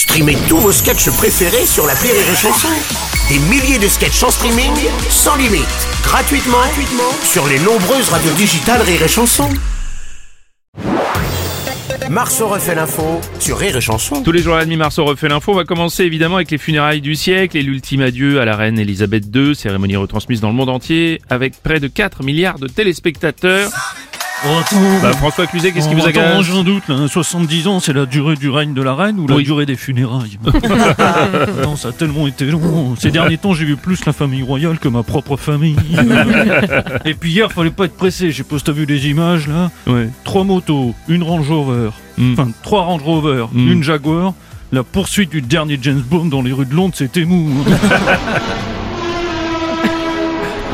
Streamez tous vos sketchs préférés sur la Rire et Chanson. Des milliers de sketchs en streaming, sans limite, gratuitement, gratuitement sur les nombreuses radios digitales Rire et Chanson. Marceau refait l'info sur Rire et Chanson. Tous les jours à la demi Marceau refait l'info. Va commencer évidemment avec les funérailles du siècle et l'ultime adieu à la reine Elisabeth II, cérémonie retransmise dans le monde entier avec près de 4 milliards de téléspectateurs. Bah, François Cluzet, qu'est-ce qui vous agace J'en doute, là. 70 ans, c'est la durée du règne de la reine ou la Oui. durée des funérailles? Non, ça a tellement été long. Ces derniers temps, j'ai vu plus la famille royale que ma propre famille. Et puis hier, fallait pas être pressé. Pas si t'as vu les images, là? Ouais. Trois motos, une Range Rover, Mm. enfin, trois Range Rover, Mm. une Jaguar. La poursuite du dernier James Bond dans les rues de Londres, c'était mou.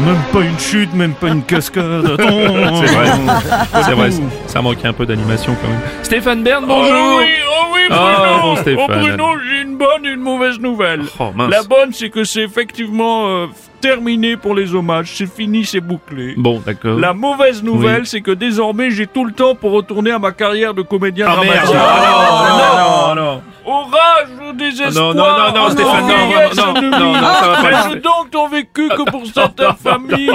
Même pas une chute, même pas une cascade. C'est vrai. C'est vrai, ça- manquait un peu d'animation quand même. Stéphane Bern, bonjour Oh oui, oh oui, Bruno. Oh, bon, Stéphane. Oh, Bruno, j'ai une bonne et une mauvaise nouvelle. Oh mince. La bonne, c'est que c'est effectivement euh, terminé pour les hommages. C'est fini, c'est bouclé. Bon, d'accord. La mauvaise nouvelle, Oui. c'est que désormais, j'ai tout le temps pour retourner à ma carrière de comédien Ah merde dramatique. Ah, non, non, non. Orage au désespoir Non, non, non, non, au Stéphane, non, non, non. Ai-je donc tant vécu que pour certaines familles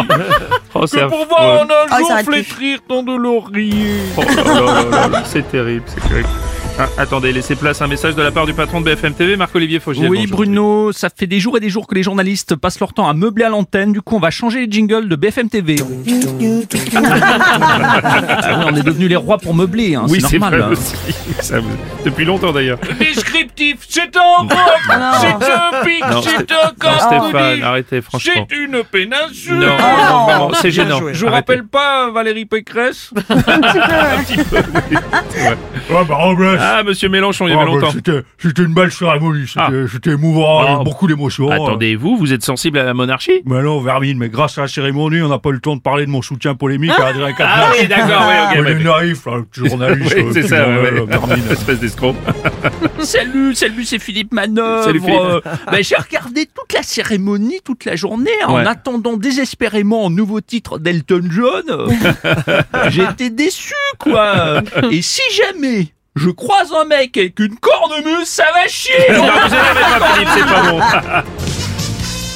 Oh, c'est Que pour voir en un Oh, jour flétrir tant de Oh c'est terrible, c'est terrible. Ah, attendez, laissez place à un message de la part du patron de BFM TV, Marc-Olivier Fogiel. Oui, bonjour. Bruno, ça fait des jours et des jours que les journalistes passent leur temps à meubler à l'antenne. Du coup, on va changer les jingles de BFM TV. Ah oui, on est devenus les rois pour meubler, hein, Oui, c'est normal. vrai hein. aussi. Ça vous- Depuis longtemps d'ailleurs. Descriptif, c'est un roc, c'est un pic, c'est un Non, Stéphane, arrêtez, franchement. c'est une péninsule. Non, non, non, non, c'est gênant. Je vous rappelle pas Valérie Pécresse Ah bah Robles Ah, monsieur Mélenchon, il y Ah, avait bah, longtemps. C'était c'était une belle cérémonie, c'était Ah. émouvant, Ah. beaucoup d'émotions. Attendez, vous, vous êtes sensible à la monarchie? Mais non, Vermine, mais grâce à la cérémonie, on n'a pas le temps de parler de mon soutien polémique à Adrien Ah oui, d'accord, oui, ok. On ouais. est naïf, là, le petit journaliste. Oui, euh, c'est qui ça, ouais, ouais, ouais. Vermine. Espèce Salut, salut, c'est Philippe Manœuvre. Salut, Philippe. Euh, ben, J'ai regardé toute la cérémonie, toute la journée, en Ouais. attendant désespérément un nouveau titre d'Elton John. J'ai été déçu, quoi. Et si jamais je croise un mec avec une cornemuse, ça va chier. Non, vous énervez pas, Philippe, c'est pas bon.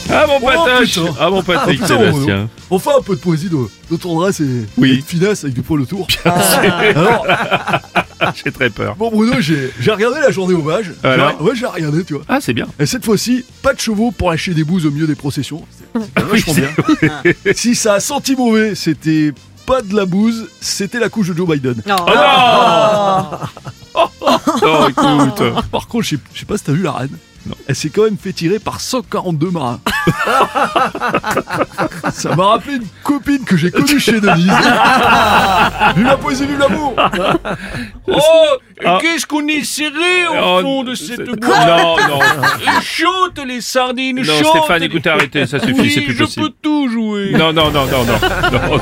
Ah mon Oh, patoche putain. Ah mon Patrick Ah, putain, Sébastien On fait un peu de poésie de, de tendresse et, Oui. et de finesse avec du poil autour. Alors, J'ai très peur. bon Bruno, j'ai j'ai regardé la journée hommage. Alors J'ai- Ouais, j'ai regardé, tu vois. Ah, c'est bien. Et cette fois-ci, pas de chevaux pour lâcher des bouses au milieu des processions. C'est c'est vachement bien. si ça a senti mauvais, c'était pas de la bouse, c'était la couche de Joe Biden. Oh non écoute Par contre, je sais- je sais pas si t'as vu la reine. Elle s'est quand même fait tirer par 142 marins. Ça m'a rappelé une copine que j'ai connue chez Denise. vive la poésie, vive l'amour Oh, Ah. qu'est-ce qu'on est serré au Oh, fond de cette Non, boîte non Chante les sardines, Non, chante Stéphane, les- écoutez, arrêtez, ça suffit, Oui, c'est plus je possible. peux tout jouer Non, non, non, non, non, non,